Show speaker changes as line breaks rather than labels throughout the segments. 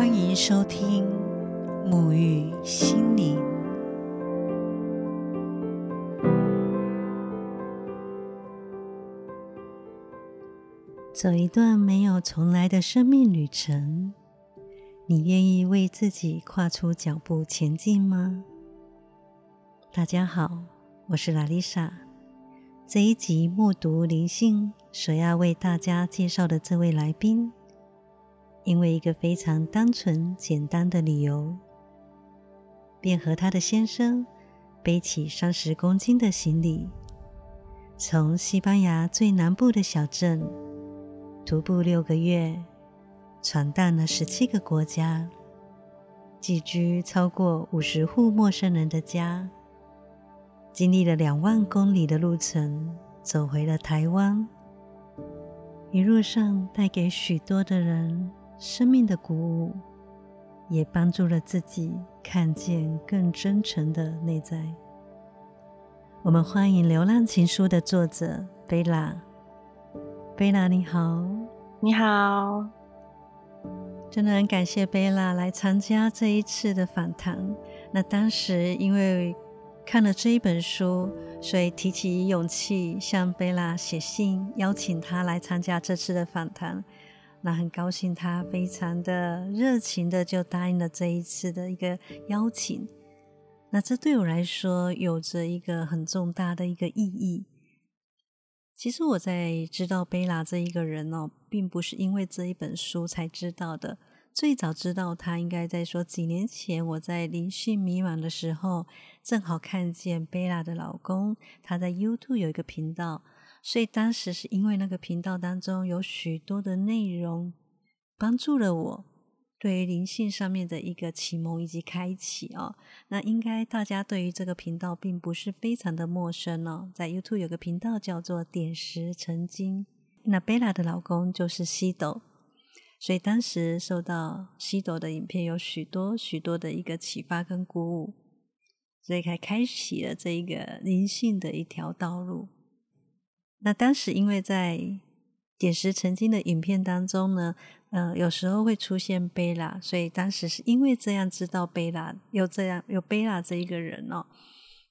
欢迎收听沐浴心灵。走一段没有重来的生命旅程，你愿意为自己跨出脚步前进吗？大家好，我是拉丽莎。这一集默读灵性所要为大家介绍的这位来宾。因为一个非常单纯简单的理由，便和他的先生背起三十公斤的行李，从西班牙最南部的小镇徒步六个月，闯荡了十七个国家，寄居超过五十户陌生人的家，经历了两万公里的路程，走回了台湾。一路上带给许多的人。生命的鼓舞，也帮助了自己看见更真诚的内在。我们欢迎《流浪情书》的作者贝拉。贝拉，你好，
你好，
真的很感谢贝拉来参加这一次的访谈。那当时因为看了这一本书，所以提起勇气向贝拉写信，邀请她来参加这次的访谈。那很高兴，他非常的热情的就答应了这一次的一个邀请。那这对我来说有着一个很重大的一个意义。其实我在知道贝拉这一个人哦，并不是因为这一本书才知道的。最早知道他，应该在说几年前，我在灵性迷茫的时候，正好看见贝拉的老公，他在 YouTube 有一个频道。所以当时是因为那个频道当中有许多的内容，帮助了我对于灵性上面的一个启蒙以及开启哦。那应该大家对于这个频道并不是非常的陌生哦。在 YouTube 有个频道叫做“点石成金”，那贝拉的老公就是西斗，所以当时受到西斗的影片有许多许多的一个启发跟鼓舞，所以才开启了这一个灵性的一条道路。那当时因为在点石成金的影片当中呢，呃，有时候会出现贝拉，所以当时是因为这样知道贝拉有这样有贝拉这一个人哦。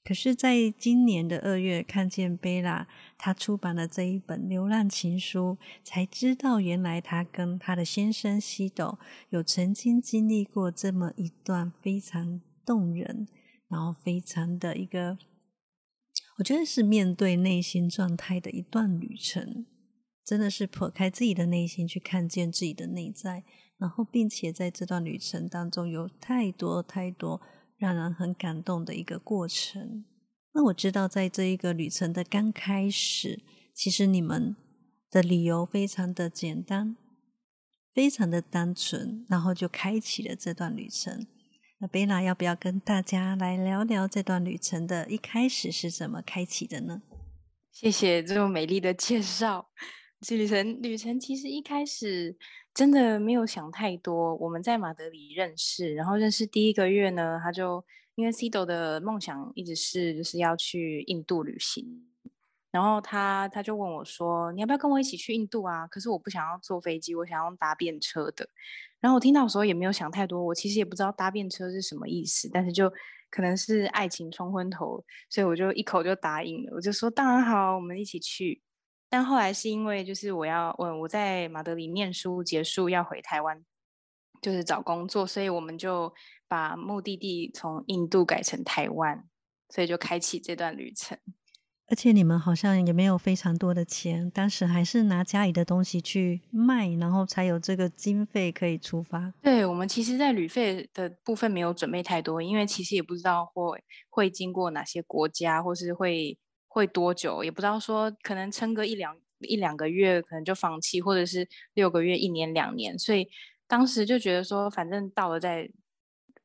可是，在今年的二月看见贝拉他出版了这一本《流浪情书》，才知道原来他跟他的先生西斗有曾经经历过这么一段非常动人，然后非常的一个。我觉得是面对内心状态的一段旅程，真的是剖开自己的内心去看见自己的内在，然后并且在这段旅程当中有太多太多让人很感动的一个过程。那我知道，在这一个旅程的刚开始，其实你们的理由非常的简单，非常的单纯，然后就开启了这段旅程。那贝拉要不要跟大家来聊聊这段旅程的一开始是怎么开启的呢？
谢谢这么美丽的介绍。这旅程旅程其实一开始真的没有想太多。我们在马德里认识，然后认识第一个月呢，他就因为 Cido 的梦想一直是就是要去印度旅行，然后他他就问我说：“你要不要跟我一起去印度啊？”可是我不想要坐飞机，我想要搭便车的。然后我听到的时候也没有想太多，我其实也不知道搭便车是什么意思，但是就可能是爱情冲昏头，所以我就一口就答应了，我就说当然好，我们一起去。但后来是因为就是我要我我在马德里念书结束要回台湾，就是找工作，所以我们就把目的地从印度改成台湾，所以就开启这段旅程。
而且你们好像也没有非常多的钱，当时还是拿家里的东西去卖，然后才有这个经费可以出发。
对我们其实，在旅费的部分没有准备太多，因为其实也不知道会会经过哪些国家，或是会会多久，也不知道说可能撑个一两一两个月，可能就放弃，或者是六个月、一年、两年，所以当时就觉得说，反正到了再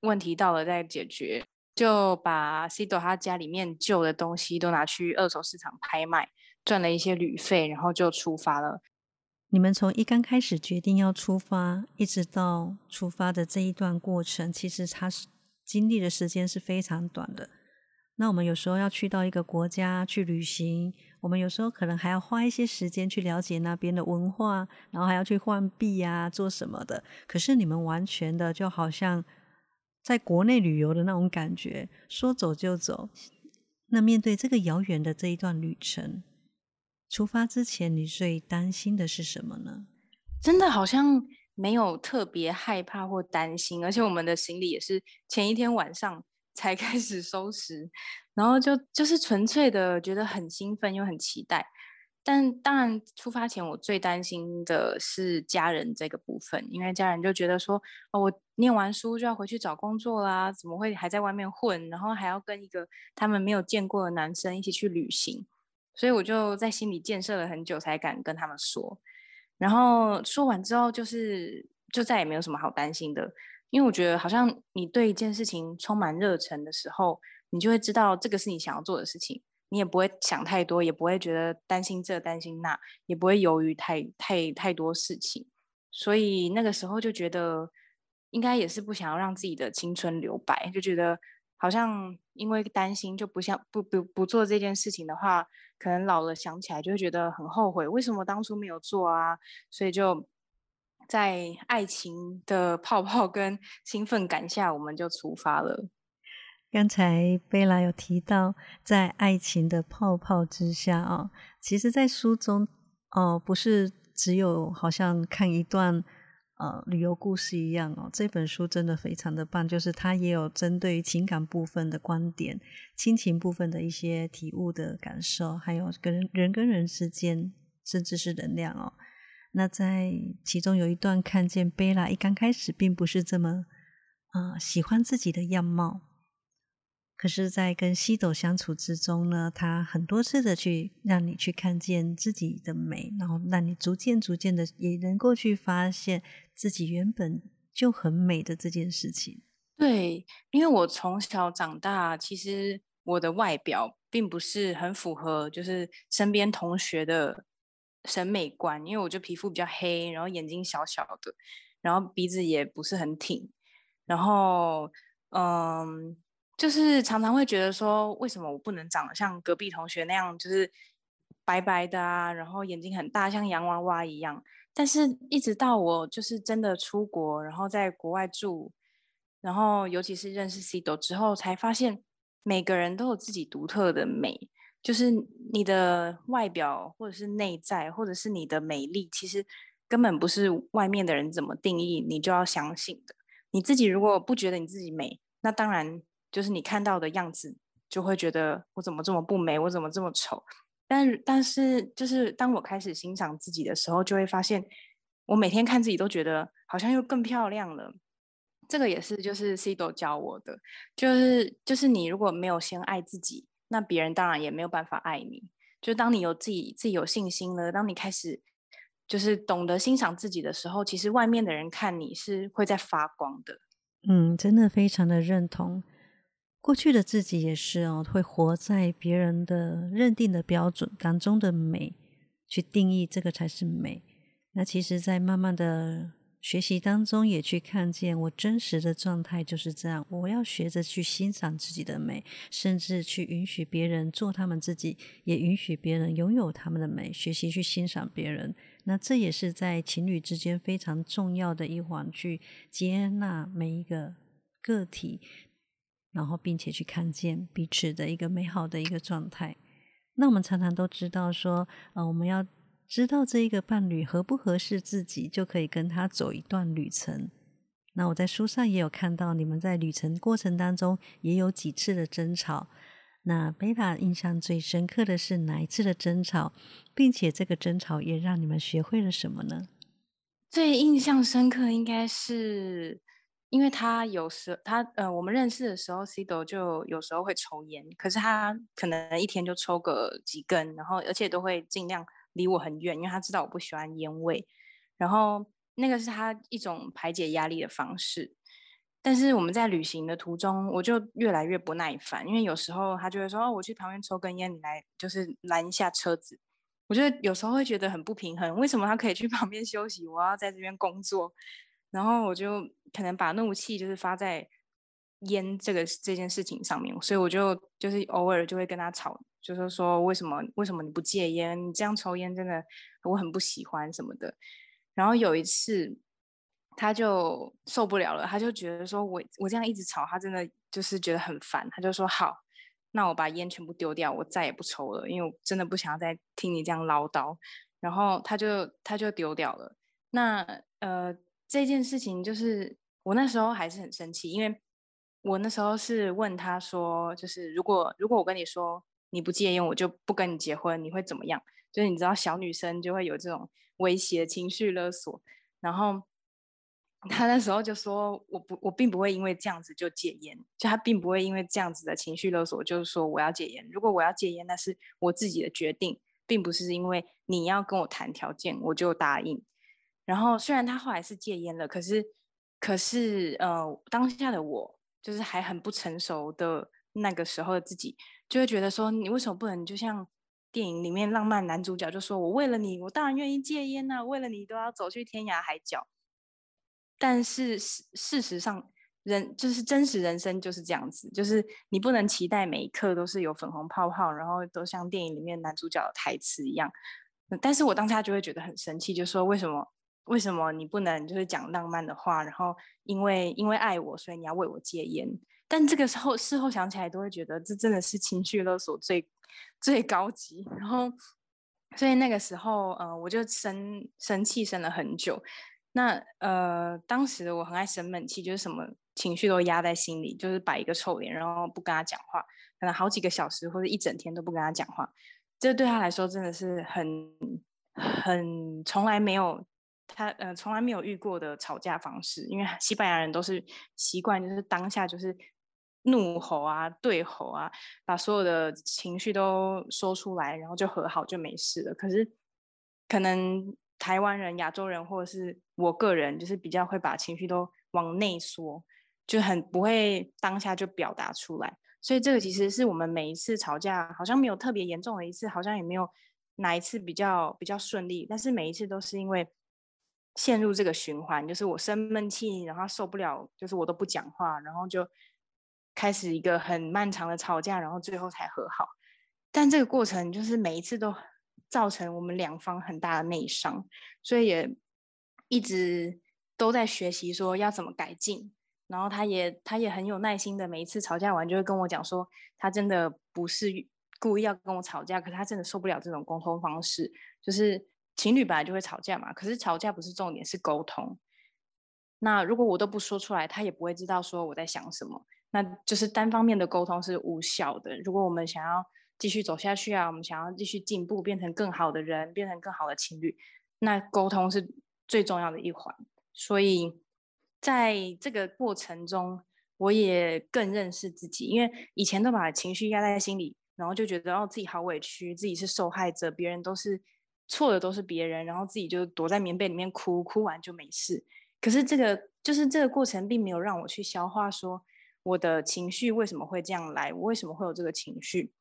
问题到了再解决。就把 C 朵他家里面旧的东西都拿去二手市场拍卖，赚了一些旅费，然后就出发了。
你们从一刚开始决定要出发，一直到出发的这一段过程，其实他是经历的时间是非常短的。那我们有时候要去到一个国家去旅行，我们有时候可能还要花一些时间去了解那边的文化，然后还要去换币啊，做什么的。可是你们完全的就好像在国内旅游的那种感觉，说走就走。那面对这个遥远的这一段旅程，出发之前你最担心的是什么呢？
真的好像没有特别害怕或担心，而且我们的行李也是前一天晚上。才 开始收拾，然后就就是纯粹的觉得很兴奋又很期待，但当然出发前我最担心的是家人这个部分，因为家人就觉得说，哦，我念完书就要回去找工作啦，怎么会还在外面混，然后还要跟一个他们没有见过的男生一起去旅行，所以我就在心里建设了很久才敢跟他们说，然后说完之后就是就再也没有什么好担心的。因为我觉得，好像你对一件事情充满热忱的时候，你就会知道这个是你想要做的事情，你也不会想太多，也不会觉得担心这担心那，也不会犹豫太太太多事情。所以那个时候就觉得，应该也是不想要让自己的青春留白，就觉得好像因为担心就不像不不不做这件事情的话，可能老了想起来就会觉得很后悔，为什么当初没有做啊？所以就。在爱情的泡泡跟兴奋感下，我们就出发了。
刚才贝拉有提到，在爱情的泡泡之下啊，其实，在书中哦，不是只有好像看一段呃旅游故事一样哦。这本书真的非常的棒，就是它也有针对情感部分的观点、亲情部分的一些体悟的感受，还有跟人跟人之间，甚至是能量哦。那在其中有一段看见贝拉一刚开始并不是这么啊喜欢自己的样貌，可是，在跟西斗相处之中呢，他很多次的去让你去看见自己的美，然后让你逐渐逐渐的也能够去发现自己原本就很美的这件事情。
对，因为我从小长大，其实我的外表并不是很符合，就是身边同学的。审美观，因为我就皮肤比较黑，然后眼睛小小的，然后鼻子也不是很挺，然后嗯，就是常常会觉得说，为什么我不能长得像隔壁同学那样，就是白白的啊，然后眼睛很大，像洋娃娃一样。但是，一直到我就是真的出国，然后在国外住，然后尤其是认识 C 斗之后，才发现每个人都有自己独特的美。就是你的外表，或者是内在，或者是你的美丽，其实根本不是外面的人怎么定义，你就要相信的。你自己如果不觉得你自己美，那当然就是你看到的样子就会觉得我怎么这么不美，我怎么这么丑。但但是就是当我开始欣赏自己的时候，就会发现我每天看自己都觉得好像又更漂亮了。这个也是就是 C 都教我的，就是就是你如果没有先爱自己。那别人当然也没有办法爱你。就当你有自己自己有信心了，当你开始就是懂得欣赏自己的时候，其实外面的人看你是会在发光的。
嗯，真的非常的认同。过去的自己也是哦，会活在别人的认定的标准当中的美去定义这个才是美。那其实，在慢慢的。学习当中也去看见我真实的状态就是这样。我要学着去欣赏自己的美，甚至去允许别人做他们自己，也允许别人拥有他们的美。学习去欣赏别人，那这也是在情侣之间非常重要的一环，去接纳每一个个体，然后并且去看见彼此的一个美好的一个状态。那我们常常都知道说，呃，我们要。知道这一个伴侣合不合适自己，就可以跟他走一段旅程。那我在书上也有看到，你们在旅程过程当中也有几次的争吵。那贝塔印象最深刻的是哪一次的争吵，并且这个争吵也让你们学会了什么呢？
最印象深刻应该是，因为他有时他呃，我们认识的时候，C 斗就有时候会抽烟，可是他可能一天就抽个几根，然后而且都会尽量。离我很远，因为他知道我不喜欢烟味，然后那个是他一种排解压力的方式。但是我们在旅行的途中，我就越来越不耐烦，因为有时候他就会说：“哦，我去旁边抽根烟，你来就是拦一下车子。”我觉得有时候会觉得很不平衡，为什么他可以去 旁边休息，我要在这边工作？然后我就可能把怒气就是发在烟这个这件事情上面，所以我就就是偶尔就会跟他吵，就是说为什么为什么你不戒烟？你这样抽烟真的我很不喜欢什么的。然后有一次他就受不了了，他就觉得说我我这样一直吵，他真的就是觉得很烦，他就说好，那我把烟全部丢掉，我再也不抽了，因为我真的不想要再听你这样唠叨。然后他就他就丢掉了。那呃这件事情就是我那时候还是很生气，因为。我那时候是问他说，就是如果如果我跟你说你不戒烟，我就不跟你结婚，你会怎么样？就是你知道小女生就会有这种威胁、情绪勒索。然后 他那时候就说，我不，我并不会因为这样子就戒烟，就他并不会因为这样子的情绪勒索，就是说我要戒烟。如果我要戒烟，那是我自己的决定，并不是因为你要跟我谈条件我就答应。然后虽然他后来是戒烟了，可是可是呃当下的我。就是还很不成熟的那个时候的自己，就会觉得说，你为什么不能就像电影里面浪漫男主角，就说我为了你，我当然愿意戒烟呐，为了你都要走去天涯海角。但是事事实上，人就是真实人生就是这样子，就是你不能期待每一刻都是有粉红泡泡，然后都像电影里面男主角的台词一样。但是我当下就会觉得很生气，就说为什么？为什么你不能就是讲浪漫的话？然后因为因为爱我，所以你要为我戒烟。但这个时候事后想起来，都会觉得这真的是情绪勒索最最高级。然后所以那个时候，呃，我就生生气生了很久。那呃，当时我很爱生闷气，就是什么情绪都压在心里，就是摆一个臭脸，然后不跟他讲话，可能好几个小时或者一整天都不跟他讲话。这对他来说真的是很很从来没有。他呃从来没有遇过的吵架方式，因为西班牙人都是习惯就是当下就是怒吼啊、对吼啊，把所有的情绪都说出来，然后就和好就没事了。可是可能台湾人、亚洲人或者是我个人，就是比较会把情绪都往内缩，就很不会当下就表达出来。所以这个其实是我们每一次吵架好像没有特别严重的一次，好像也没有哪一次比较比较顺利，但是每一次都是因为。陷入这个循环，就是我生闷气，然后受不了，就是我都不讲话，然后就开始一个很漫长的吵架，然后最后才和好。但这个过程就是每一次都造成我们两方很大的内伤，所以也一直都在学习说要怎么改进。然后他也他也很有耐心的，每一次吵架完就会跟我讲说，他真的不是故意要跟我吵架，可是他真的受不了这种沟通方式，就是。情侣本来就会吵架嘛，可是吵架不是重点，是沟通。那如果我都不说出来，他也不会知道说我在想什么，那就是单方面的沟通是无效的。如果我们想要继续走下去啊，我们想要继续进步，变成更好的人，变成更好的情侣，那沟通是最重要的一环。所以在这个过程中，我也更认识自己，因为以前都把情绪压在心里，然后就觉得哦自己好委屈，自己是受害者，别人都是。错的都是别人，然后自己就躲在棉被里面哭，哭完就没事。可是这个就是这个过程，并没有让我去消化说我的情绪为什么会这样来，我为什么会有这个情绪。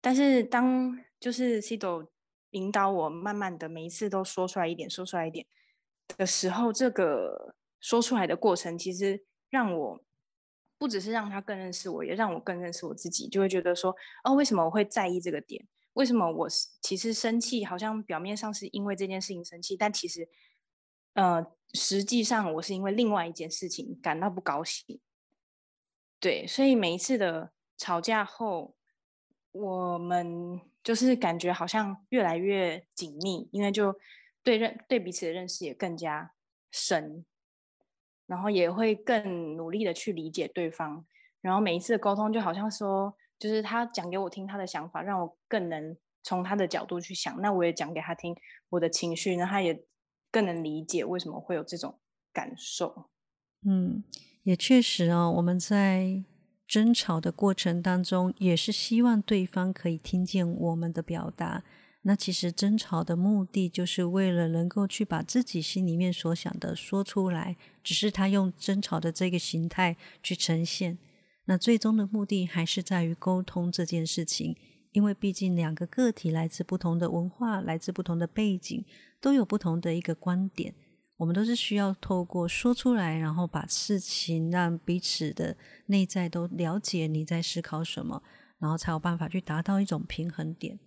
但是当就是 C 斗引导我，慢慢的每一次都说出来一点，说出来一点的时候，这个说出来的过程，其实让我不只是让他更认识我，也让我更认识我自己，就会觉得说，哦，为什么我会在意这个点？为什么我其实生气？好像表面上是因为这件事情生气，但其实，呃，实际上我是因为另外一件事情感到不高兴。对，所以每一次的吵架后，我们就是感觉好像越来越紧密，因为就对认对彼此的认识也更加深，然后也会更努力的去理解对方，然后每一次的沟通就好像说。就是他讲给我听他的想法，让我更能从他的角度去想。那我也讲给他听我的情绪，那他也更能理解为什么会有这种感受。
嗯，也确实哦，我们在争吵的过程当中，也是希望对方可以听见我们的表达。那其实争吵的目的，就是为了能够去把自己心里面所想的说出来，只是他用争吵的这个形态去呈现。那最终的目的还是在于沟通这件事情，因为毕竟两个个体来自不同的文化，来自不同的背景，都有不同的一个观点。我们都是需要透过说出来，然后把事情让彼此的内在都了解你在思考什么，然后才有办法去达到一种平衡点。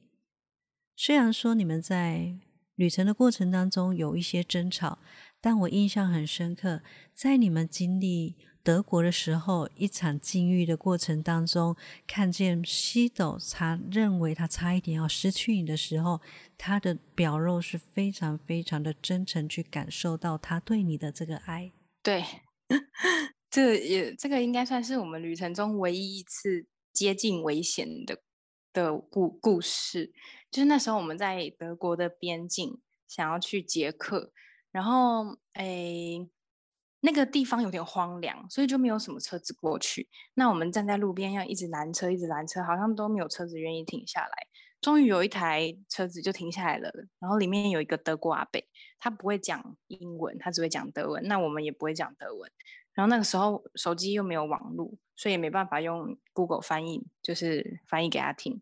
虽然说你们在旅程的过程当中有一些争吵，但我印象很深刻，在你们经历。德国的时候，一场境遇的过程当中，看见西斗，他认为他差一点要失去你的时候，他的表露是非常非常的真诚，去感受到他对你的这个爱。
对，这也这个应该算是我们旅程中唯一一次接近危险的的故故事。就是那时候我们在德国的边境，想要去捷克，然后诶。那个地方有点荒凉，所以就没有什么车子过去。那我们站在路边，要一直拦车，一直拦车，好像都没有车子愿意停下来。终于有一台车子就停下来了，然后里面有一个德国阿伯，他不会讲英文，他只会讲德文。那我们也不会讲德文。然后那个时候手机又没有网络，所以也没办法用 Google 翻译，就是翻译给他听。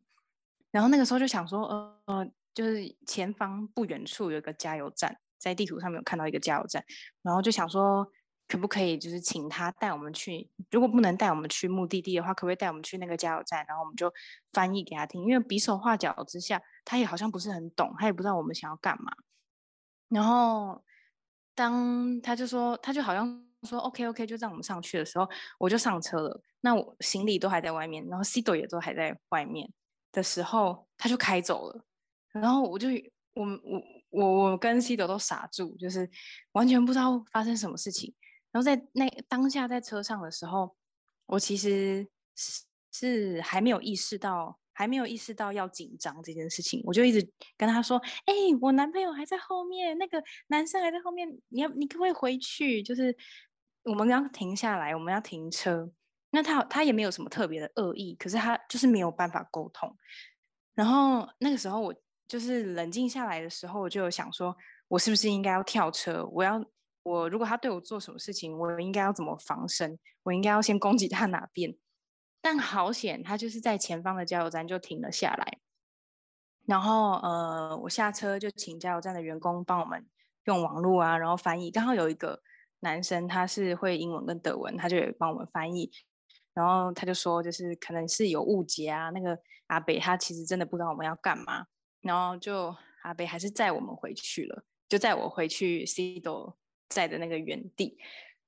然后那个时候就想说，呃，就是前方不远处有一个加油站，在地图上面有看到一个加油站，然后就想说。可不可以就是请他带我们去？如果不能带我们去目的地的话，可不可以带我们去那个加油站？然后我们就翻译给他听，因为比手画脚之下，他也好像不是很懂，他也不知道我们想要干嘛。然后当他就说，他就好像说 OK OK，就让我们上去的时候，我就上车了。那我行李都还在外面，然后 C 朵也都还在外面的时候，他就开走了。然后我就我我我我跟 C 朵都傻住，就是完全不知道发生什么事情。然后在那当下在车上的时候，我其实是是还没有意识到，还没有意识到要紧张这件事情。我就一直跟他说：“哎，我男朋友还在后面，那个男生还在后面，你要你可不可以回去？就是我们刚停下来，我们要停车。那他他也没有什么特别的恶意，可是他就是没有办法沟通。然后那个时候我就是冷静下来的时候，我就想说，我是不是应该要跳车？我要。我如果他对我做什么事情，我应该要怎么防身？我应该要先攻击他哪边？但好险，他就是在前方的加油站就停了下来。然后呃，我下车就请加油站的员工帮我们用网络啊，然后翻译。刚好有一个男生他是会英文跟德文，他就帮我们翻译。然后他就说，就是可能是有误解啊。那个阿北他其实真的不知道我们要干嘛。然后就阿北还是载我们回去了，就载我回去 C。在的那个原地，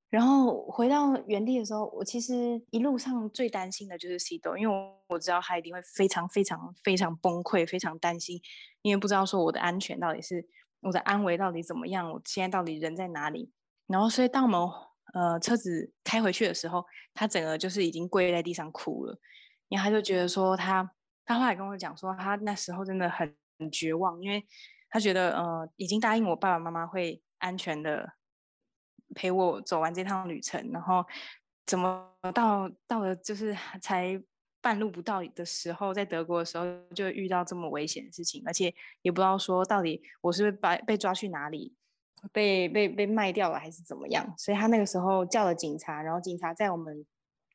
然后回到原地的时候，我其实一路上最担心的就是西豆，因为我我知道他一定会非常非常非常崩溃，非常担心，因为不知道说我的安全到底是我的安危到底怎么样，我现在到底人在哪里。然后，所以当我们呃车子开回去的时候，他整个就是已经跪在地上哭了，然后他就觉得说他他后来跟我讲说，他那时候真的很绝望，因为他觉得呃已经答应我爸爸妈妈会安全的。陪我走完这趟旅程，然后怎么到到了就是 才半路不到的时候，在德国的时候就遇到这么危险的事情，而且也不知道说到底我是被被抓去哪里，被被被卖掉了还是怎么样，所以他那个时候叫了警察，然后警察在我们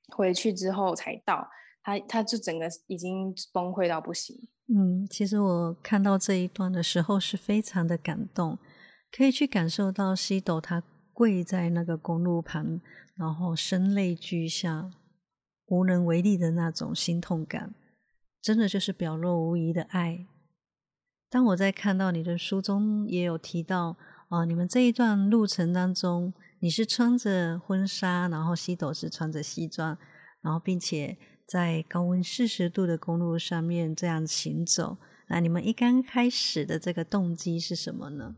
回去之后才到，他他就整个已经崩溃到不行。
嗯，其实我看到这一段的时候是非常的感动，可以去感受到西斗他。跪在那个公路旁，然后声泪俱下、无能为力的那种心痛感，真的就是表露无遗的爱。当我在看到你的书中也有提到，啊，你们这一段路程当中，你是穿着婚纱，然后西斗是穿着西装，然后并且在高温四十度的公路上面这样行走。那你们一刚开始的这个动机是什么呢？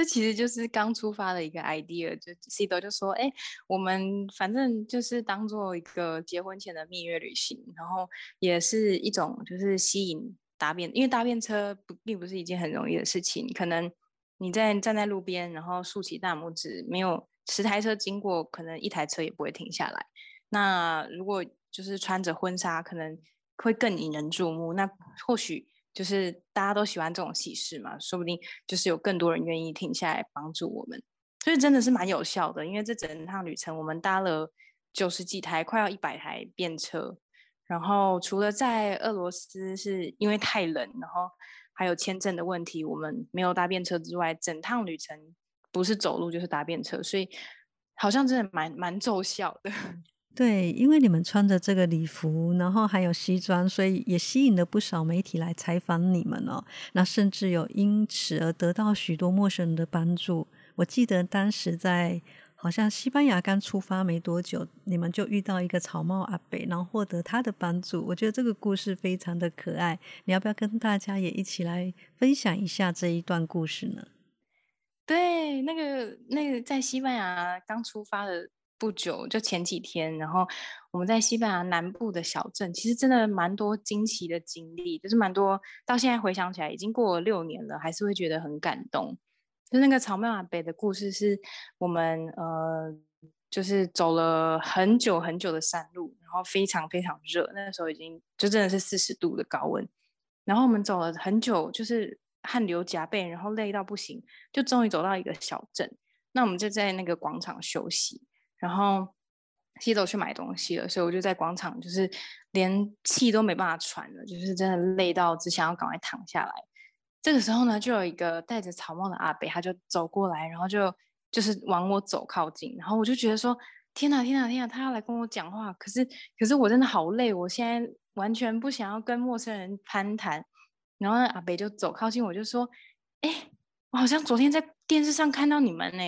这其实就是刚出发的一个 idea，就 C 多就说：“哎，我们反正就是当做一个结婚前的蜜月旅行，然后也是一种就是吸引搭便，因为搭便车不并不是一件很容易的事情。可能你在站在路边，然后竖起大拇指，没有十台车经过，可能一台车也不会停下来。那如果就是穿着婚纱，可能会更引人注目。那或许。”就是大家都喜欢这种喜事嘛，说不定就是有更多人愿意停下来帮助我们，所以真的是蛮有效的。因为这整趟旅程，我们搭了九十几台，快要一百台便车。然后除了在俄罗斯是因为太冷，然后还有签证的问题，我们没有搭便车之外，整趟旅程不是走路就是搭便车，所以好像真的蛮蛮奏效的。
对，因为你们穿着这个礼服，然后还有西装，所以也吸引了不少媒体来采访你们哦。那甚至有因此而得到许多陌生人的帮助。我记得当时在好像西班牙刚出发没多久，你们就遇到一个草帽阿北，然后获得他的帮助。我觉得这个故事非常的可爱。你要不要跟大家也一起来分享一下这一段故事呢？
对，那个那个在西班牙刚出发的。不久，就前几天，然后我们在西班牙南部的小镇，其实真的蛮多惊奇的经历，就是蛮多。到现在回想起来，已经过了六年了，还是会觉得很感动。就那个草莓马北的故事，是我们呃，就是走了很久很久的山路，然后非常非常热，那个时候已经就真的是四十度的高温，然后我们走了很久，就是汗流浃背，然后累到不行，就终于走到一个小镇。那我们就在那个广场休息。然后西走去买东西了，所以我就在广场，就是连气都没办法喘了，就是真的累到只想要赶快躺下来。这个时候呢，就有一个戴着草帽的阿北，他就走过来，然后就就是往我走靠近，然后我就觉得说：天哪，天哪，天哪，他要来跟我讲话。可是，可是我真的好累，我现在完全不想要跟陌生人攀谈。然后阿北就走靠近我，就说：哎，我好像昨天在电视上看到你们呢。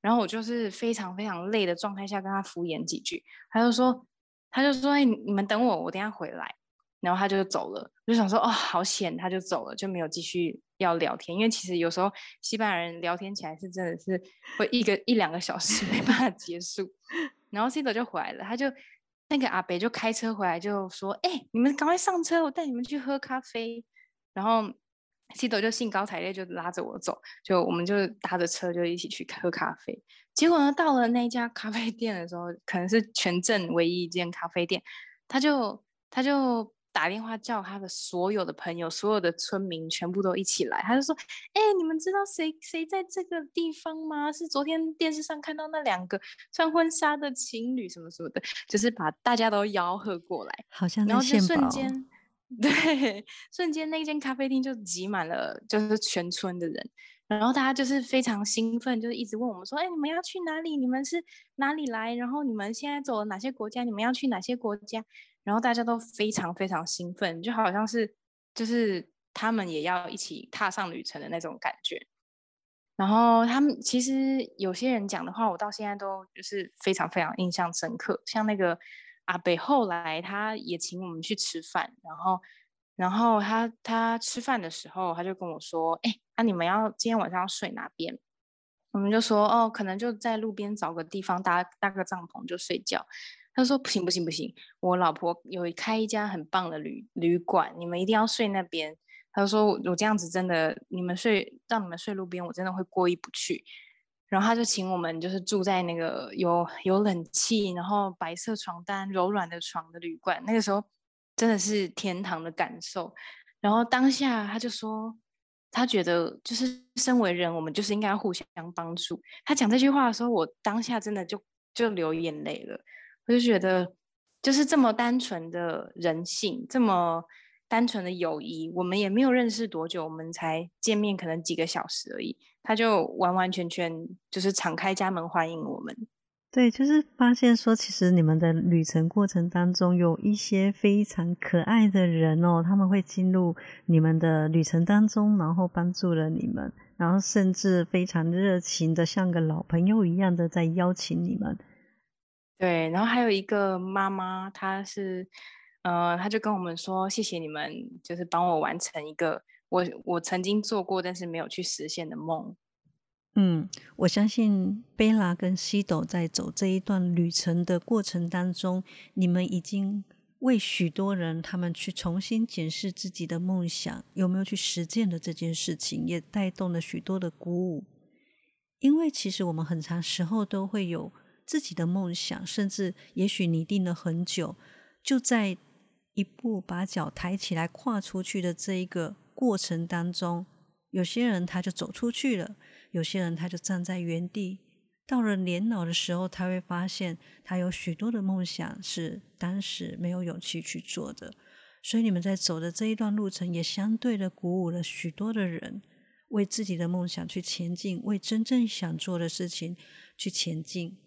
然后我就是非常非常累的状态下跟他敷衍几句，他就说，他就说，哎，你们等我，我等下回来。然后他就走了，我就想说，哦，好险，他就走了，就没有继续要聊天。因为其实有时候西班牙人聊天起来是真的是会一个一两个小时 没办法结束。然后 Cito 就回来了，他就那个阿北就开车回来就说，哎，你们赶快上车，我带你们去喝咖啡。然后。西斗就兴高采烈，就拉着我走，就我们就搭着车就一起去喝咖啡。结果呢，到了那家咖啡店的时候，可能是全镇唯一一间咖啡店，他就他就打电话叫他的所有的朋友、所有的村民全部都一起来。他就说：“哎，你们知道谁谁在这个地方吗？是昨天电视上看到那两个穿婚纱的情侣什么什么的，就是把大家都吆喝过来，
好像
然后就瞬间。” 对，瞬间那间咖啡厅就挤满了，就是全村的人，然后大家就是非常兴奋，就是一直问我们说：“哎，你们要去哪里？你们是哪里来？然后你们现在走了哪些国家？你们要去哪些国家？”然后大家都非常非常兴奋，就好像是就是他们也要一起踏上旅程的那种感觉。然后他们其实有些人讲的话，我到现在都就是非常非常印象深刻，像那个。阿北后来他也请我们去吃饭，然后，然后他他吃饭的时候，他就跟我说：“哎，那你们要今天晚上要睡哪边？”我们就说：“哦，可能就在路边找个地方搭搭个帐篷就睡觉。”他说：“不行不行不行，我老婆有开一家很棒的旅旅馆，你们一定要睡那边。”他说：“我这样子真的，你们睡让你们睡路边，我真的会过意不去。”然后他就请我们，就是住在那个有有冷气，然后白色床单、柔软的床的旅馆。那个时候真的是天堂的感受。然后当下他就说，他觉得就是身为人，我们就是应该互相帮助。他讲这句话的时候，我当下真的就就流眼泪了。我就觉得，就是这么单纯的人性，这么单纯的友谊，我们也没有认识多久，我们才见面，可能几个小时而已。他就完完全全就是敞开家门欢迎我们。
对，就是发现说，其实你们的旅程过程当中有一些非常可爱的人哦，他们会进入你们的旅程当中，然后帮助了你们，然后甚至非常热情的，像个老朋友一样的在邀请你们。
对，然后还有一个妈妈，她是，呃，他就跟我们说，谢谢你们，就是帮我完成一个。我我曾经做过，但是没有去实现的梦。
嗯，我相信贝拉跟西斗在走这一段旅程的过程当中，你们已经为许多人他们去重新检视自己的梦想有没有去实践的这件事情，也带动了许多的鼓舞。因为其实我们很长时候都会有自己的梦想，甚至也许拟定了很久，就在一步把脚抬起来跨出去的这一个。过程当中，有些人他就走出去了，有些人他就站在原地。到了年老的时候，他会发现他有许多的梦想是当时没有勇气去做的。所以你们在走的这一段路程，也相对的鼓舞了许多的人，为自己的梦想去前进，为真正想做的事情去前进。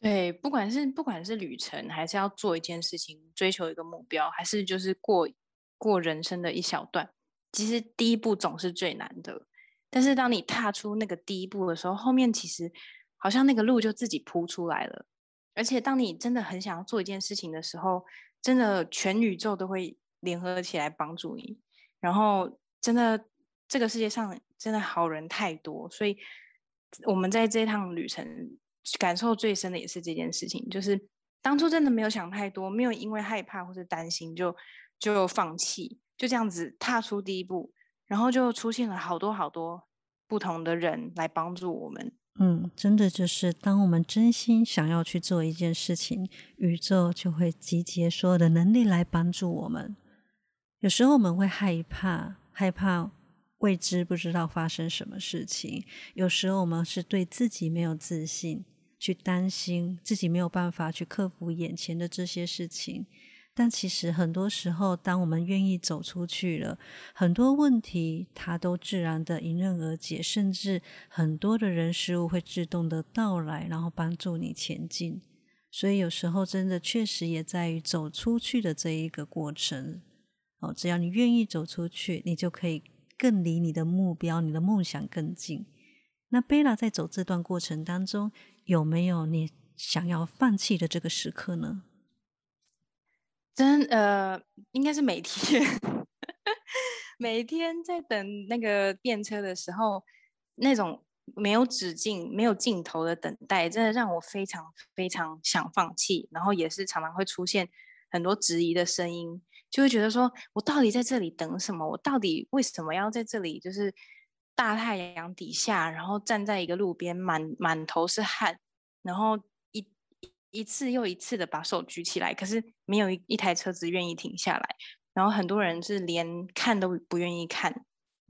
对，不管是不管是旅程，还是要做一件事情，追求一个目标，还是就是过过人生的一小段，其实第一步总是最难的。但是当你踏出那个第一步的时候，后面其实好像那个路就自己铺出来了。而且当你真的很想要做一件事情的时候，真的全宇宙都会联合起来帮助你。然后真的这个世界上真的好人太多，所以我们在这趟旅程。感受最深的也是这件事情，就是当初真的没有想太多，没有因为害怕或者担心就就放弃，就这样子踏出第一步，然后就出现了好多好多不同的人来帮助我们。
嗯，真的就是当我们真心想要去做一件事情，宇宙就会集结所有的能力来帮助我们。有时候我们会害怕，害怕未知，不知道发生什么事情；有时候我们是对自己没有自信。去担心自己没有办法去克服眼前的这些事情，但其实很多时候，当我们愿意走出去了，很多问题它都自然的迎刃而解，甚至很多的人事物会自动的到来，然后帮助你前进。所以有时候真的确实也在于走出去的这一个过程。哦，只要你愿意走出去，你就可以更离你的目标、你的梦想更近。那贝拉在走这段过程当中。有没有你想要放弃的这个时刻呢？
真呃，应该是每天，每天在等那个电车的时候，那种没有止境、没有尽头的等待，真的让我非常非常想放弃。然后也是常常会出现很多质疑的声音，就会觉得说我到底在这里等什么？我到底为什么要在这里？就是。大太阳底下，然后站在一个路边，满满头是汗，然后一一次又一次的把手举起来，可是没有一台车子愿意停下来，然后很多人是连看都不愿意看，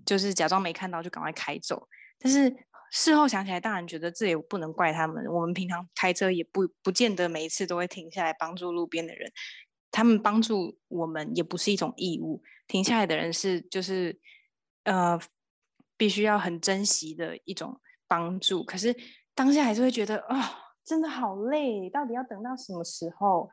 就是假装没看到就赶快开走。但是事后想起来，当然觉得这也不能怪他们，我们平常开车也不不见得每一次都会停下来帮助路边的人，他们帮助我们也不是一种义务，停下来的人是就是呃。必须要很珍惜的一种帮助，可是当下还是会觉得啊，真的好累，到底要等到什么时候？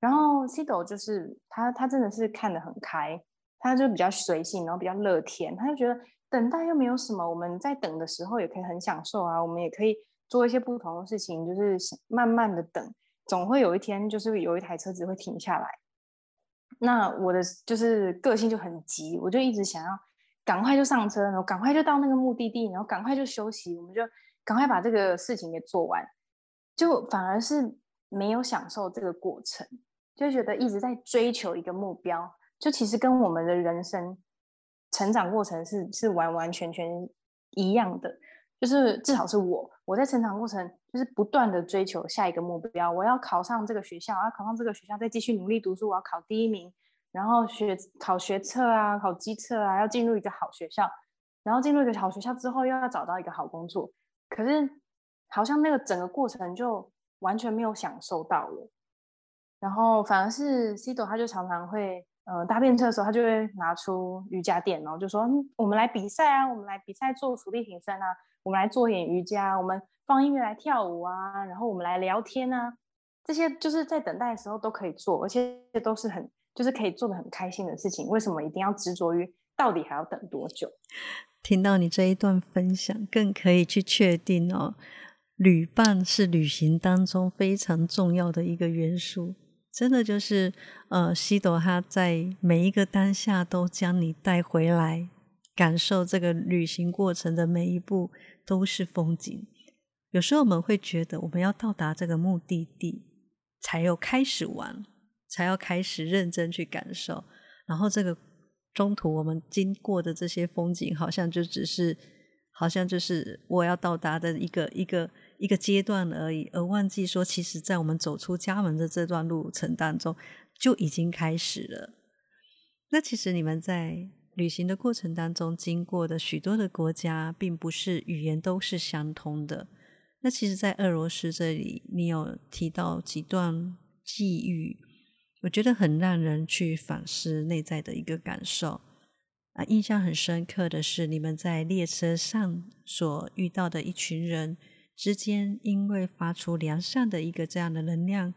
然后 C 斗就是他，他真的是看得很开，他就比较随性，然后比较乐天，他就觉得等待又没有什么，我们在等的时候也可以很享受啊，我们也可以做一些不同的事情，就是慢慢的等，总会有一天就是有一台车子会停下来。那我的就是个性就很急，我就一直想要。赶快就上车，然后赶快就到那个目的地，然后赶快就休息，我们就赶快把这个事情给做完，就反而是没有享受这个过程，就觉得一直在追求一个目标，就其实跟我们的人生成长过程是是完完全全一样的，就是至少是我我在成长过程就是不断的追求下一个目标，我要考上这个学校，要考上这个学校，再继续努力读书，我要考第一名。然后学考学测啊，考机测啊，要进入一个好学校，然后进入一个好学校之后，又要找到一个好工作。可是好像那个整个过程就完全没有享受到了。然后反而是 C 朵，他就常常会，呃，搭便车的时候，他就会拿出瑜伽垫，然后就说：“我们来比赛啊，我们来比赛做伏地挺身啊，我们来做点瑜伽，我们放音乐来跳舞啊，然后我们来聊天啊，这些就是在等待的时候都可以做，而且都是很。”就是可以做的很开心的事情，为什么一定要执着于到底还要等多久？
听到你这一段分享，更可以去确定哦，旅伴是旅行当中非常重要的一个元素。真的就是，呃，西朵他在每一个当下都将你带回来，感受这个旅行过程的每一步都是风景。有时候我们会觉得，我们要到达这个目的地，才有开始玩。才要开始认真去感受，然后这个中途我们经过的这些风景，好像就只是，好像就是我要到达的一个一个一个阶段而已，而忘记说，其实在我们走出家门的这段路程当中，就已经开始了。那其实你们在旅行的过程当中，经过的许多的国家，并不是语言都是相通的。那其实，在俄罗斯这里，你有提到几段际遇。我觉得很让人去反思内在的一个感受啊。印象很深刻的是，你们在列车上所遇到的一群人之间，因为发出良善的一个这样的能量，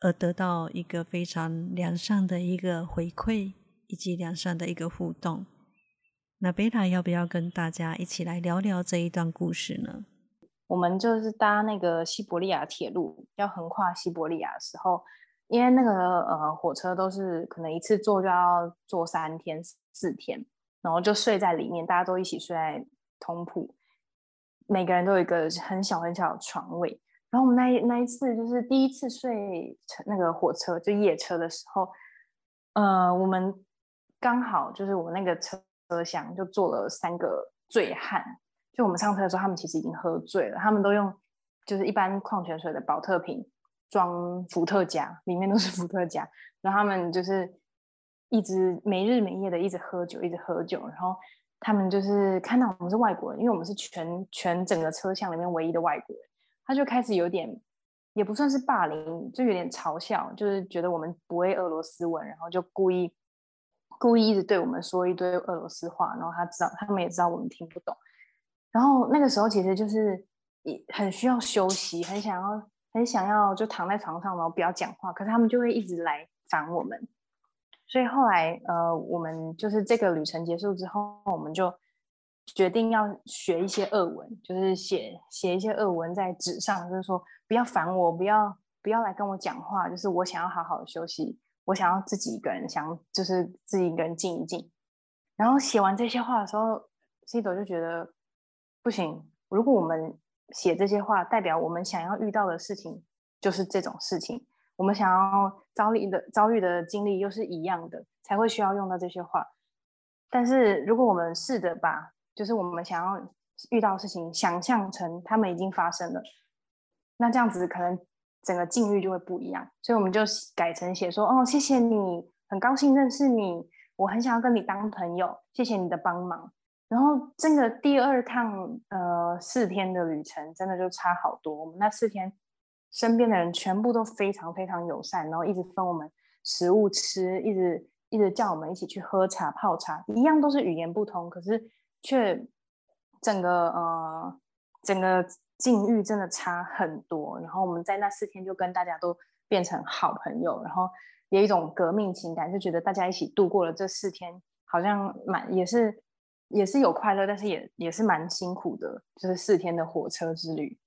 而得到一个非常良善的一个回馈，以及良善的一个互动。那贝塔要不要跟大家一起来聊聊这一段故事呢？
我们就是搭那个西伯利亚铁路，要横跨西伯利亚的时候，因为那个呃火车都是可能一次坐就要坐三天四天，然后就睡在里面，大家都一起睡在通铺，每个人都有一个很小很小的床位。然后我们那那一次就是第一次睡那个火车就夜车的时候，呃，我们刚好就是我那个车。车厢就坐了三个醉汉，就我们上车的时候，他们其实已经喝醉了，他们都用就是一般矿泉水的保特瓶装伏特加，里面都是伏特加，然后他们就是一直没日没夜的一直喝酒，一直喝酒，然后他们就是看到我们是外国人，因为我们是全全整个车厢里面唯一的外国人，他就开始有点也不算是霸凌，就有点嘲笑，就是觉得我们不会俄罗斯文，然后就故意。故意一直对我们说一堆俄罗斯话，然后他知道，他们也知道我们听不懂。然后那个时候其实就是很需要休息，很想要，很想要就躺在床上，然后不要讲话。可是他们就会一直来烦我们。所以后来，呃，我们就是这个旅程结束之后，我们就决定要学一些恶文，就是写写一些恶文在纸上，就是说不要烦我，不要不要来跟我讲话，就是我想要好好休息。我想要自己一个人，想就是自己一个人静一静。然后写完这些话的时候，C 朵就觉得不行。如果我们写这些话，代表我们想要遇到的事情就是这种事情，我们想要遭遇的遭遇的经历又是一样的，才会需要用到这些话。但是如果我们试着把就是我们想要遇到的事情想象成他们已经发生了，那这样子可能。整个境遇就会不一样，所以我们就改成写说：“哦，谢谢你，很高兴认识你，我很想要跟你当朋友，谢谢你的帮忙。”然后这个第二趟呃四天的旅程真的就差好多。我们那四天身边的人全部都非常非常友善，然后一直分我们食物吃，一直一直叫我们一起去喝茶泡茶，一样都是语言不通，可是却整个呃整个。境遇真的差很多，然后我们在那四天就跟大家都变成好朋友，然后有一种革命情感，就觉得大家一起度过了这四天，好像蛮也是也是有快乐，但是也也是蛮辛苦的，就是四天的火车之旅。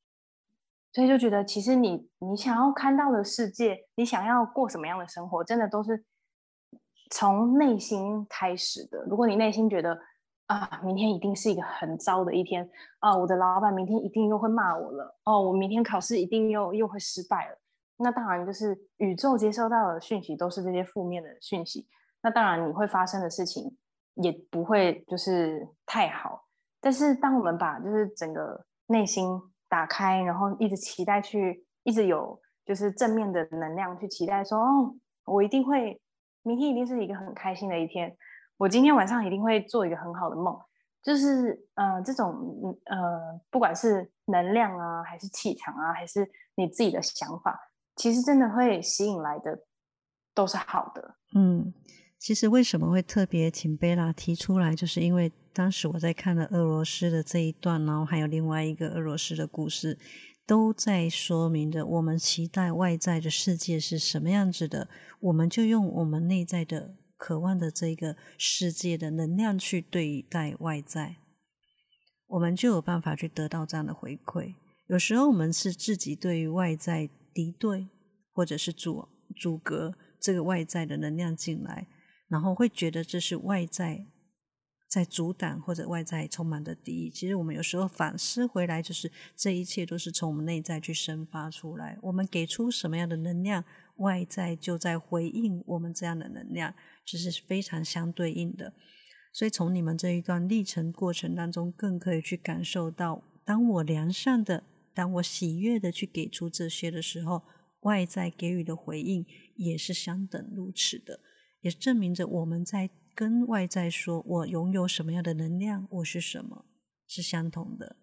所以就觉得，其实你你想要看到的世界，你想要过什么样的生活，真的都是从内心开始的。如果你内心觉得，啊，明天一定是一个很糟的一天啊！我的老板明天一定又会骂我了哦，我明天考试一定又又会失败了。那当然就是宇宙接收到的讯息都是这些负面的讯息。那当然你会发生的事情也不会就是太好。但是当我们把就是整个内心打开，然后一直期待去，一直有就是正面的能量去期待说，哦，我一定会明天一定是一个很开心的一天。我今天晚上一定会做一个很好的梦，就是呃，这种呃，不管是能量啊，还是气场啊，还是你自己的想法，其实真的会吸引来的都是好的。
嗯，其实为什么会特别请贝拉提出来，就是因为当时我在看了俄罗斯的这一段，然后还有另外一个俄罗斯的故事，都在说明着我们期待外在的世界是什么样子的，我们就用我们内在的。渴望的这个世界的能量去对待外在，我们就有办法去得到这样的回馈。有时候我们是自己对于外在敌对，或者是阻阻隔这个外在的能量进来，然后会觉得这是外在在阻挡，或者外在充满的敌意。其实我们有时候反思回来，就是这一切都是从我们内在去生发出来。我们给出什么样的能量，外在就在回应我们这样的能量。这是非常相对应的，所以从你们这一段历程过程当中，更可以去感受到，当我良善的，当我喜悦的去给出这些的时候，外在给予的回应也是相等如此的，也证明着我们在跟外在说我拥有什么样的能量，我是什么，是相同的。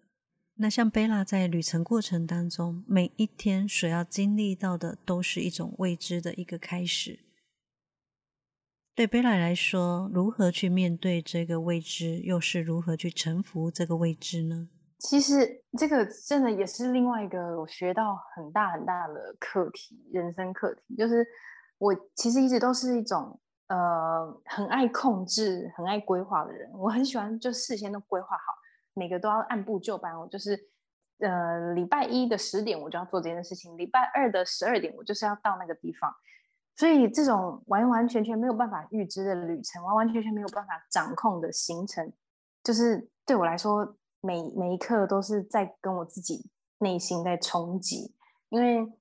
那像贝拉在旅程过程当中，每一天所要经历到的，都是一种未知的一个开始。对贝拉来说，如何去面对这个未知，又是如何去臣服这个未知呢？
其实这个真的也是另外一个我学到很大很大的课题，人生课题。就是我其实一直都是一种呃很爱控制、很爱规划的人。我很喜欢就事先都规划好，每个都要按部就班。我就是呃礼拜一的十点我就要做这件事情，礼拜二的十二点我就是要到那个地方。所以这种完完全全没有办法预知的旅程，完完全全没有办法掌控的行程，就是对我来说，每每一刻都是在跟我自己内心在冲击。因为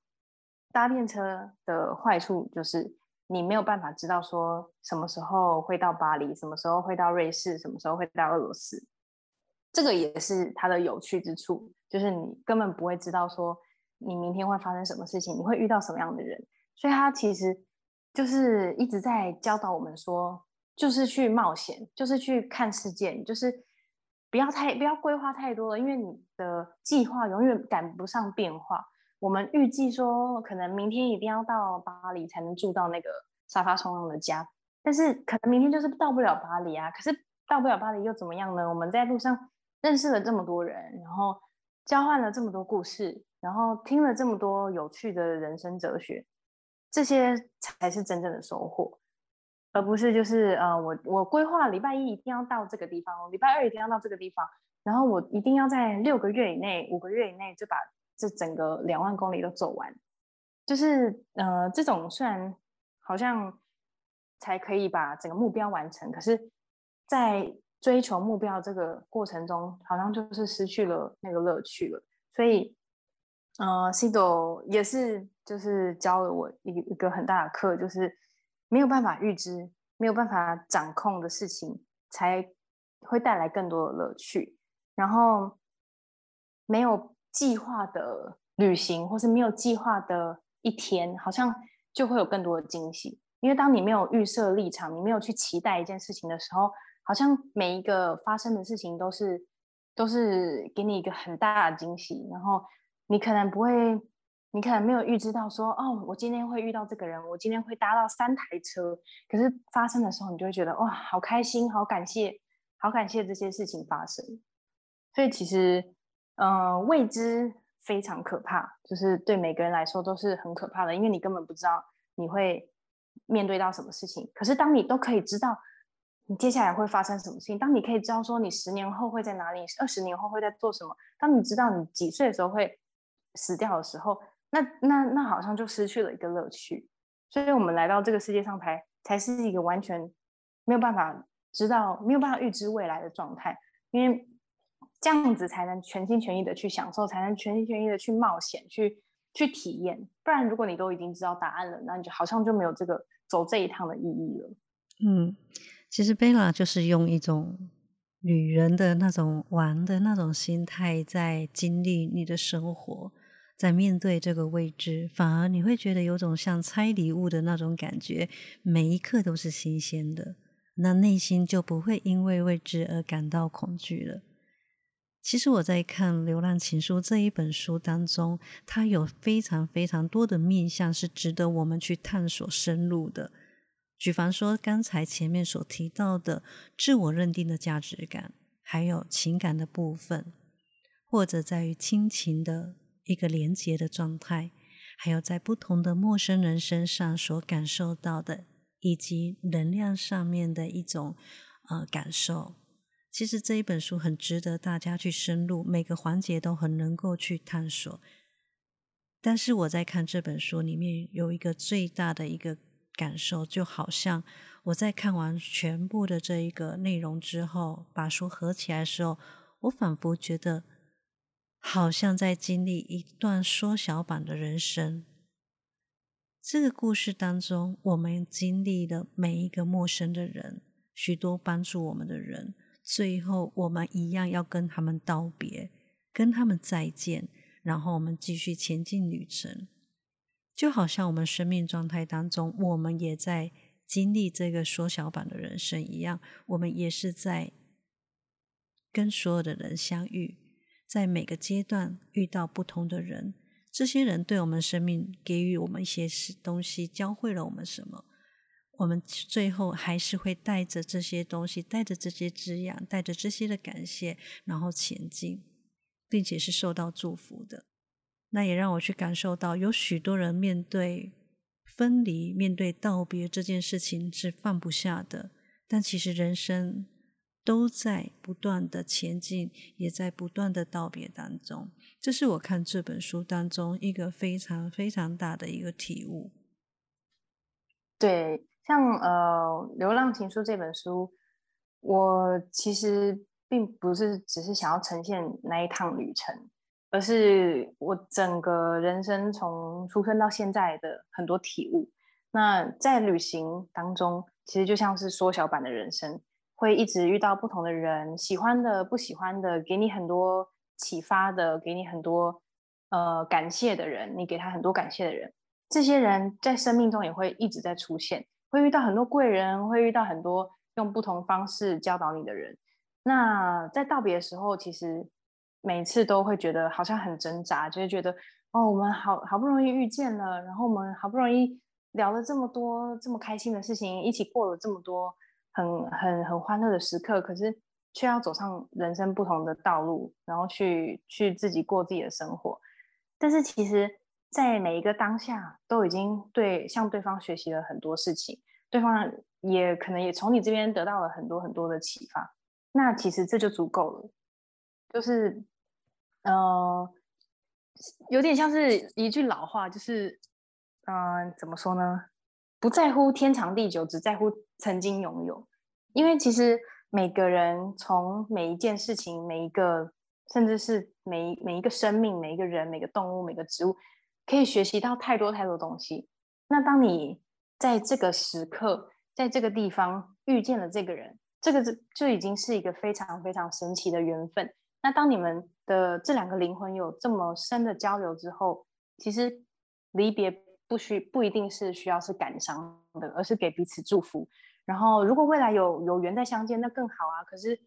搭电车的坏处就是你没有办法知道说什么时候会到巴黎，什么时候会到瑞士，什么时候会到俄罗斯。这个也是它的有趣之处，就是你根本不会知道说你明天会发生什么事情，你会遇到什么样的人。所以他其实就是一直在教导我们说，就是去冒险，就是去看世界，就是不要太不要规划太多了，因为你的计划永远赶不上变化。我们预计说，可能明天一定要到巴黎才能住到那个沙发冲浪的家，但是可能明天就是到不了巴黎啊。可是到不了巴黎又怎么样呢？我们在路上认识了这么多人，然后交换了这么多故事，然后听了这么多有趣的人生哲学。这些才是真正的收获，而不是就是呃，我我规划礼拜一一定要到这个地方，礼拜二一定要到这个地方，然后我一定要在六个月以内、五个月以内就把这整个两万公里都走完。就是呃，这种虽然好像才可以把整个目标完成，可是，在追求目标这个过程中，好像就是失去了那个乐趣了。所以，呃，C 朵也是。就是教了我一一个很大的课，就是没有办法预知、没有办法掌控的事情，才会带来更多的乐趣。然后没有计划的旅行，或是没有计划的一天，好像就会有更多的惊喜。因为当你没有预设立场，你没有去期待一件事情的时候，好像每一个发生的事情都是都是给你一个很大的惊喜。然后你可能不会。你可能没有预知到说，哦，我今天会遇到这个人，我今天会搭到三台车。可是发生的时候，你就会觉得哇，好开心，好感谢，好感谢这些事情发生。所以其实，呃，未知非常可怕，就是对每个人来说都是很可怕的，因为你根本不知道你会面对到什么事情。可是当你都可以知道你接下来会发生什么事情，当你可以知道说你十年后会在哪里，二十年后会在做什么，当你知道你几岁的时候会死掉的时候。那那那好像就失去了一个乐趣，所以我们来到这个世界上才才是一个完全没有办法知道、没有办法预知未来的状态，因为这样子才能全心全意的去享受，才能全心全意的去冒险、去去体验。不然，如果你都已经知道答案了，那你就好像就没有这个走这一趟的意义了。
嗯，其实贝拉就是用一种女人的那种玩的那种心态，在经历你的生活。在面对这个未知，反而你会觉得有种像拆礼物的那种感觉，每一刻都是新鲜的，那内心就不会因为未知而感到恐惧了。其实我在看《流浪情书》这一本书当中，它有非常非常多的面向是值得我们去探索深入的。举凡说刚才前面所提到的自我认定的价值感，还有情感的部分，或者在于亲情的。一个连接的状态，还有在不同的陌生人身上所感受到的，以及能量上面的一种呃感受。其实这一本书很值得大家去深入，每个环节都很能够去探索。但是我在看这本书里面有一个最大的一个感受，就好像我在看完全部的这一个内容之后，把书合起来的时候，我仿佛觉得。好像在经历一段缩小版的人生。这个故事当中，我们经历了每一个陌生的人，许多帮助我们的人，最后我们一样要跟他们道别，跟他们再见，然后我们继续前进旅程。就好像我们生命状态当中，我们也在经历这个缩小版的人生一样，我们也是在跟所有的人相遇。在每个阶段遇到不同的人，这些人对我们生命给予我们一些东西，教会了我们什么？我们最后还是会带着这些东西，带着这些滋养，带着这些的感谢，然后前进，并且是受到祝福的。那也让我去感受到，有许多人面对分离、面对道别这件事情是放不下的，但其实人生。都在不断的前进，也在不断的道别当中。这是我看这本书当中一个非常非常大的一个体悟。
对，像呃《流浪情书》这本书，我其实并不是只是想要呈现那一趟旅程，而是我整个人生从出生到现在的很多体悟。那在旅行当中，其实就像是缩小版的人生。会一直遇到不同的人，喜欢的、不喜欢的，给你很多启发的，给你很多呃感谢的人，你给他很多感谢的人，这些人在生命中也会一直在出现，会遇到很多贵人，会遇到很多用不同方式教导你的人。那在道别的时候，其实每次都会觉得好像很挣扎，就是觉得哦，我们好好不容易遇见了，然后我们好不容易聊了这么多这么开心的事情，一起过了这么多。很很很欢乐的时刻，可是却要走上人生不同的道路，然后去去自己过自己的生活。但是其实，在每一个当下，都已经对向对方学习了很多事情，对方也可能也从你这边得到了很多很多的启发。那其实这就足够了，就是，呃，有点像是一句老话，就是，嗯，怎么说呢？不在乎天长地久，只在乎曾经拥有。因为其实每个人从每一件事情、每一个，甚至是每每一个生命、每一个人、每个动物、每个植物，可以学习到太多太多东西。那当你在这个时刻，在这个地方遇见了这个人，这个就就已经是一个非常非常神奇的缘分。那当你们的这两个灵魂有这么深的交流之后，其实离别。不需不一定是需要是感伤的，而是给彼此祝福。然后，如果未来有有缘再相见，那更好啊。可是，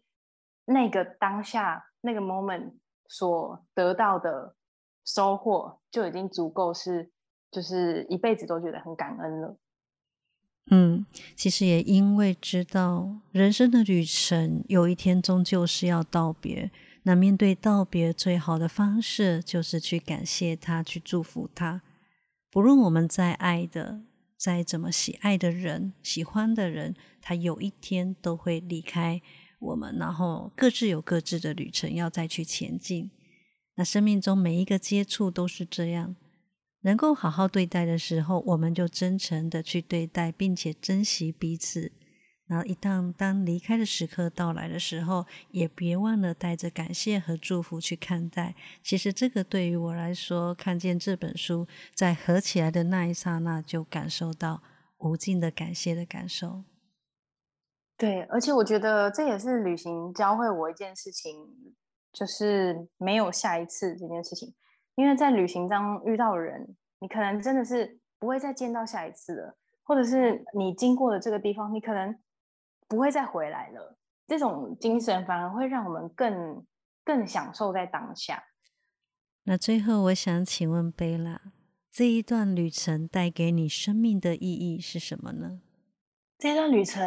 那个当下那个 moment 所得到的收获，就已经足够是，就是一辈子都觉得很感恩了。
嗯，其实也因为知道人生的旅程有一天终究是要道别，那面对道别最好的方式就是去感谢他，去祝福他。不论我们再爱的、再怎么喜爱的人、喜欢的人，他有一天都会离开我们，然后各自有各自的旅程要再去前进。那生命中每一个接触都是这样，能够好好对待的时候，我们就真诚的去对待，并且珍惜彼此。然后，一旦当离开的时刻到来的时候，也别忘了带着感谢和祝福去看待。其实，这个对于我来说，看见这本书在合起来的那一刹那，就感受到无尽的感谢的感受。
对，而且我觉得这也是旅行教会我一件事情，就是没有下一次这件事情。因为在旅行当中遇到的人，你可能真的是不会再见到下一次了，或者是你经过的这个地方，你可能。不会再回来了，这种精神反而会让我们更更享受在当下。
那最后，我想请问贝拉，这一段旅程带给你生命的意义是什么呢？
这段旅程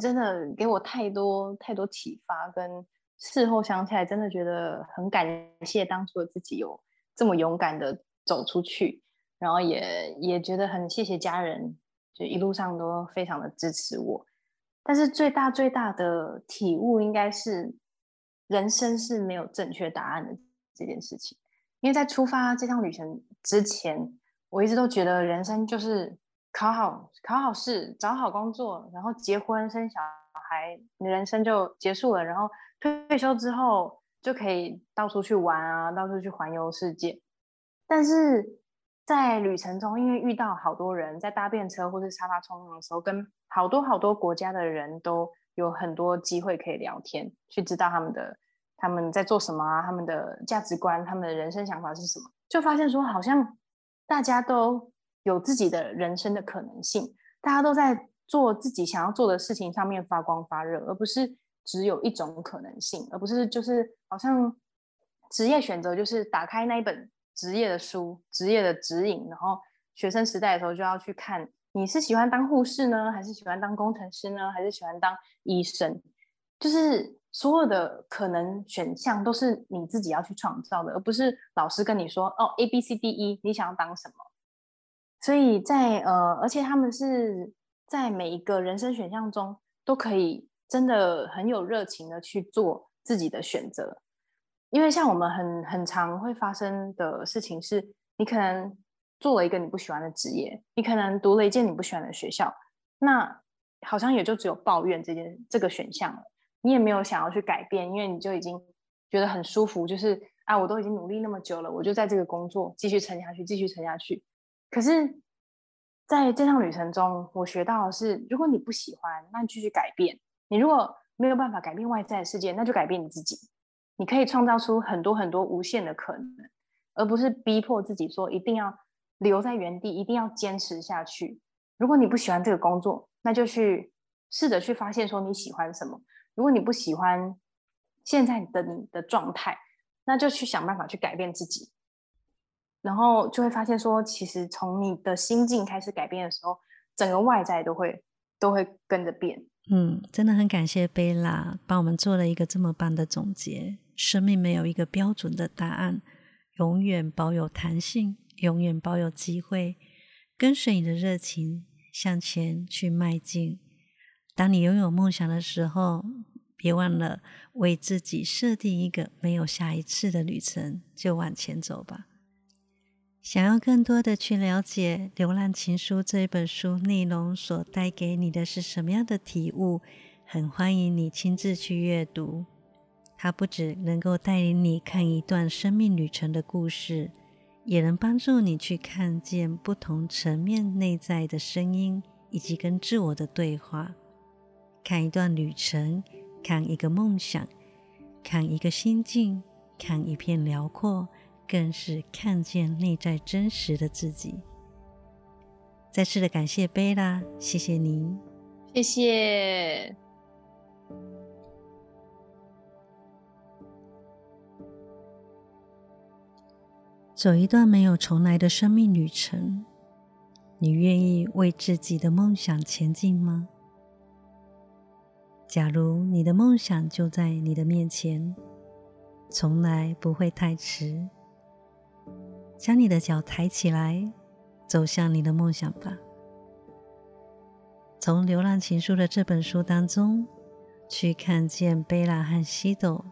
真的给我太多太多启发，跟事后想起来，真的觉得很感谢当初的自己有这么勇敢的走出去，然后也也觉得很谢谢家人，就一路上都非常的支持我。但是最大最大的体悟应该是，人生是没有正确答案的这件事情。因为在出发这趟旅程之前，我一直都觉得人生就是考好考好试，找好工作，然后结婚生小孩，你人生就结束了。然后退休之后就可以到处去玩啊，到处去环游世界。但是在旅程中，因为遇到好多人，在搭便车或是沙发冲浪的时候，跟好多好多国家的人都有很多机会可以聊天，去知道他们的他们在做什么啊，他们的价值观，他们的人生想法是什么，就发现说，好像大家都有自己的人生的可能性，大家都在做自己想要做的事情上面发光发热，而不是只有一种可能性，而不是就是好像职业选择就是打开那一本职业的书，职业的指引，然后学生时代的时候就要去看，你是喜欢当护士呢，还是喜欢当工程师呢，还是喜欢当医生？就是所有的可能选项都是你自己要去创造的，而不是老师跟你说哦，A B C D E，你想要当什么？所以在呃，而且他们是在每一个人生选项中都可以真的很有热情的去做自己的选择，因为像我们很很常会发生的事情是，你可能做了一个你不喜欢的职业，你可能读了一件你不喜欢的学校，那好像也就只有抱怨这件这个选项了，你也没有想要去改变，因为你就已经觉得很舒服，就是啊，我都已经努力那么久了，我就在这个工作继续撑下去，继续撑下去。可是，在这趟旅程中，我学到的是，如果你不喜欢，那你继续改变。你如果没有办法改变外在的世界，那就改变你自己。你可以创造出很多很多无限的可能，而不是逼迫自己说一定要留在原地，一定要坚持下去。如果你不喜欢这个工作，那就去试着去发现说你喜欢什么。如果你不喜欢现在的你的状态，那就去想办法去改变自己。然后就会发现，说其实从你的心境开始改变的时候，整个外在都会都会跟着变。
嗯，真的很感谢贝拉帮我们做了一个这么棒的总结。生命没有一个标准的答案，永远保有弹性，永远保有机会，跟随你的热情向前去迈进。当你拥有梦想的时候，别忘了为自己设定一个没有下一次的旅程，就往前走吧。想要更多的去了解《流浪情书》这本书内容所带给你的是什么样的体悟，很欢迎你亲自去阅读。它不只能够带领你看一段生命旅程的故事，也能帮助你去看见不同层面内在的声音，以及跟自我的对话。看一段旅程，看一个梦想，看一个心境，看一片辽阔。更是看见内在真实的自己。再次的感谢贝拉，谢谢您，
谢谢。
走一段没有重来的生命旅程，你愿意为自己的梦想前进吗？假如你的梦想就在你的面前，从来不会太迟。将你的脚抬起来，走向你的梦想吧。从《流浪情书》的这本书当中，去看见贝拉和西斗，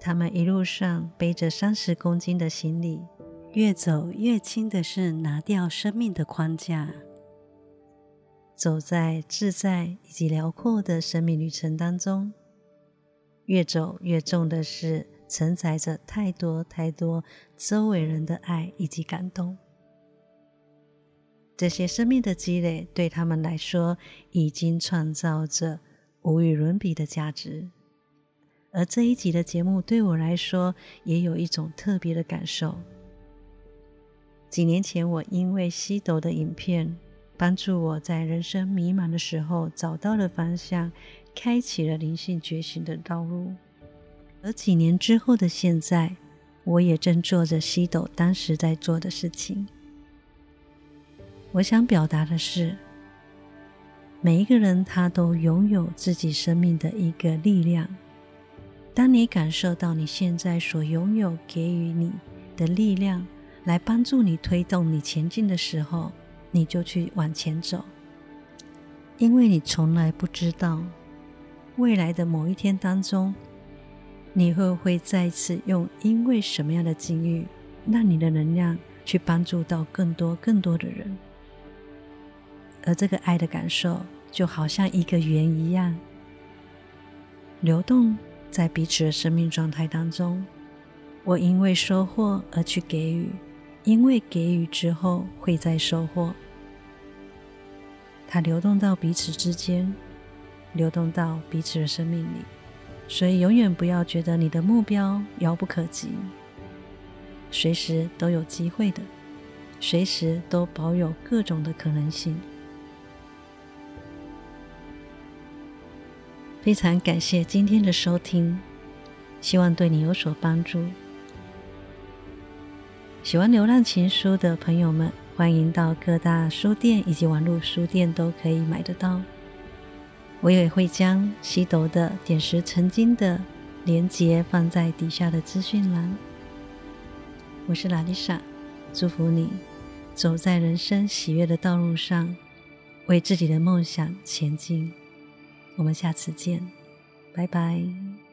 他们一路上背着三十公斤的行李，越走越轻的是拿掉生命的框架，走在自在以及辽阔的生命旅程当中，越走越重的是。承载着太多太多周围人的爱以及感动，这些生命的积累对他们来说已经创造着无与伦比的价值。而这一集的节目对我来说也有一种特别的感受。几年前，我因为西斗的影片帮助我在人生迷茫的时候找到了方向，开启了灵性觉醒的道路。而几年之后的现在，我也正做着西斗当时在做的事情。我想表达的是，每一个人他都拥有自己生命的一个力量。当你感受到你现在所拥有给予你的力量，来帮助你推动你前进的时候，你就去往前走，因为你从来不知道未来的某一天当中。你会不会再次用因为什么样的境遇，让你的能量去帮助到更多更多的人？而这个爱的感受，就好像一个圆一样，流动在彼此的生命状态当中。我因为收获而去给予，因为给予之后会再收获。它流动到彼此之间，流动到彼此的生命里。所以，永远不要觉得你的目标遥不可及，随时都有机会的，随时都保有各种的可能性。非常感谢今天的收听，希望对你有所帮助。喜欢《流浪情书》的朋友们，欢迎到各大书店以及网络书店都可以买得到。我也会将西斗的点石成金的连接放在底下的资讯栏。我是拉丽莎，祝福你走在人生喜悦的道路上，为自己的梦想前进。我们下次见，拜拜。